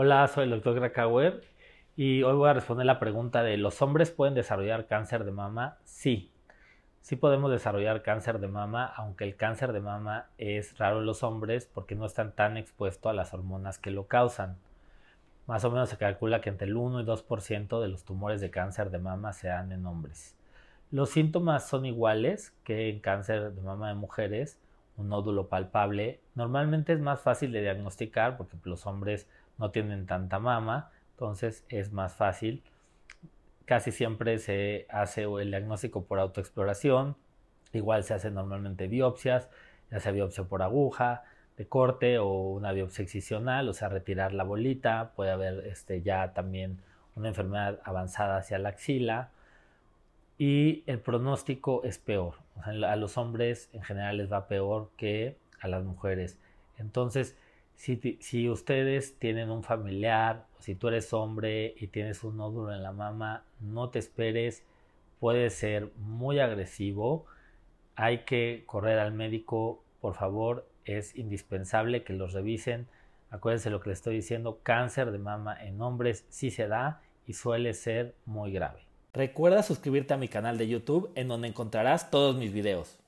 Hola, soy el doctor Krakauer y hoy voy a responder la pregunta de ¿los hombres pueden desarrollar cáncer de mama? Sí, sí podemos desarrollar cáncer de mama, aunque el cáncer de mama es raro en los hombres porque no están tan expuestos a las hormonas que lo causan. Más o menos se calcula que entre el 1 y 2% de los tumores de cáncer de mama se dan en hombres. Los síntomas son iguales que en cáncer de mama de mujeres, un nódulo palpable. Normalmente es más fácil de diagnosticar porque los hombres no tienen tanta mama, entonces es más fácil. Casi siempre se hace el diagnóstico por autoexploración, igual se hacen normalmente biopsias, ya sea biopsia por aguja, de corte o una biopsia excisional, o sea, retirar la bolita, puede haber este, ya también una enfermedad avanzada hacia la axila y el pronóstico es peor. a los hombres en general les va peor que a las mujeres. Entonces, si, ustedes tienen un familiar, si tú eres hombre y tienes un nódulo en la mama, no te esperes, puede ser muy agresivo. Hay que correr al médico, por favor, es indispensable que los revisen. Acuérdense lo que les estoy diciendo, cáncer de mama en hombres sí se da y suele ser muy grave. Recuerda suscribirte a mi canal de YouTube en donde encontrarás todos mis videos.